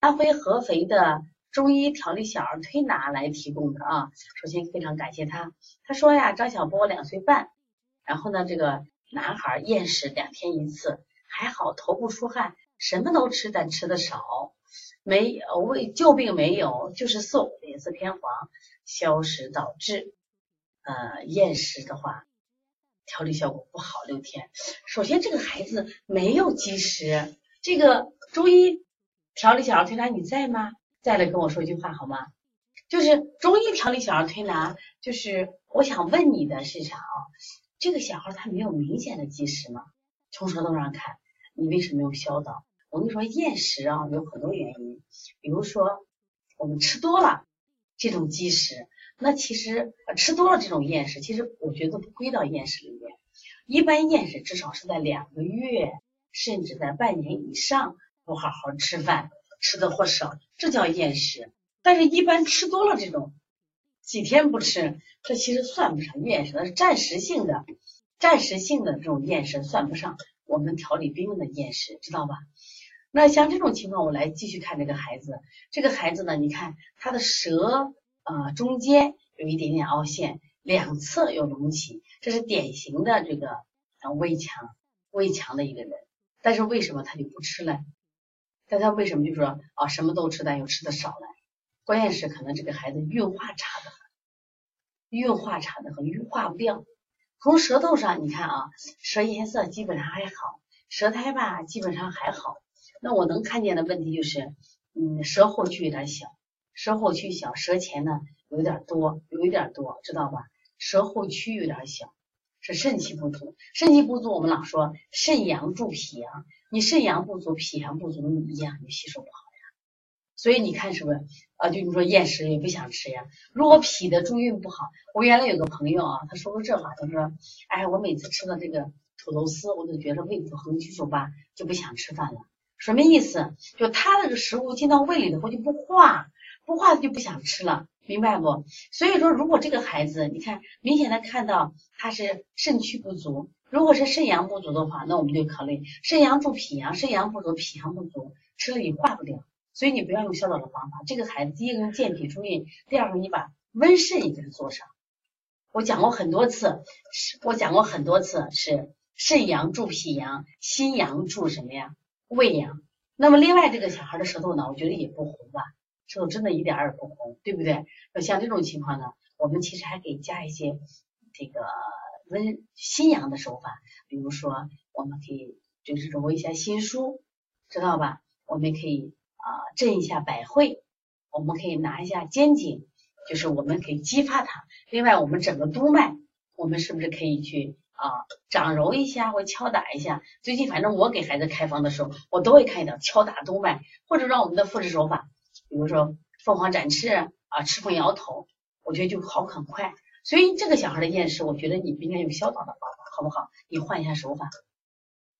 安徽合肥的中医调理小儿推拿来提供的啊，首先非常感谢他。他说呀，张小波两岁半，然后呢，这个男孩厌食两天一次，还好头部出汗，什么都吃，但吃的少，没胃旧病没有，就是瘦，脸色偏黄，消食导致呃厌食的话。调理效果不好，六天。首先，这个孩子没有积食。这个中医调理小儿推拿你在吗？在的，跟我说一句话好吗？就是中医调理小儿推拿，就是我想问你的是啥啊？这个小孩他没有明显的积食吗？从舌头上看，你为什么要消导？我跟你说，厌食啊有很多原因，比如说我们吃多了这种积食。那其实吃多了这种厌食，其实我觉得不归到厌食里面。一般厌食至少是在两个月，甚至在半年以上不好好吃饭，吃的或少，这叫厌食。但是，一般吃多了这种几天不吃，这其实算不上厌食，那是暂时性的、暂时性的这种厌食，算不上我们调理病的厌食，知道吧？那像这种情况，我来继续看这个孩子。这个孩子呢，你看他的舌。啊，中间有一点点凹陷，两侧有隆起，这是典型的这个胃强胃强的一个人。但是为什么他就不吃呢？但他为什么就说啊什么都吃，但又吃的少呢？关键是可能这个孩子运化差的很，运化差的很，运化不掉。从舌头上你看啊，舌颜色基本上还好，舌苔吧基本上还好。那我能看见的问题就是，嗯，舌后区有点小。舌后区小，舌前呢有点多，有一点多，知道吧？舌后区有点小，是肾气不足。肾气不足，我们老说肾阳助脾阳，你肾阳不足，脾阳不足，你一样就吸收不好呀。所以你看是不是啊？就你说厌食也不想吃呀。如果脾的助运不好，我原来有个朋友啊，他说过这话，他说：“哎，我每次吃了这个土豆丝，我都觉得胃不横拘手吧，就不想吃饭了。”什么意思？就他那个食物进到胃里头就不化。不化他就不想吃了，明白不？所以说，如果这个孩子，你看明显的看到他是肾气不足，如果是肾阳不足的话，那我们就考虑肾阳助脾阳，肾阳不足，脾阳不足，吃了也化不掉。所以你不要用消导的方法。这个孩子，第一个用健脾助运，第二个你把温肾也给他做上。我讲过很多次，我讲过很多次是肾阳助脾阳，心阳助什么呀？胃阳。那么另外这个小孩的舌头呢，我觉得也不红吧。舌头真的一点儿也不红，对不对？那像这种情况呢，我们其实还可以加一些这个温心阳的手法，比如说我们可以就是揉一下心腧，知道吧？我们可以啊震一下百会，我们可以拿一下肩颈，就是我们可以激发它。另外，我们整个督脉，我们是不是可以去啊掌揉一下或敲打一下？最近反正我给孩子开方的时候，我都会看到敲打督脉，或者让我们的复制手法。比如说凤凰展翅啊，赤凤摇头，我觉得就好很快。所以这个小孩的厌食，我觉得你应该用消导的方法，好不好？你换一下手法。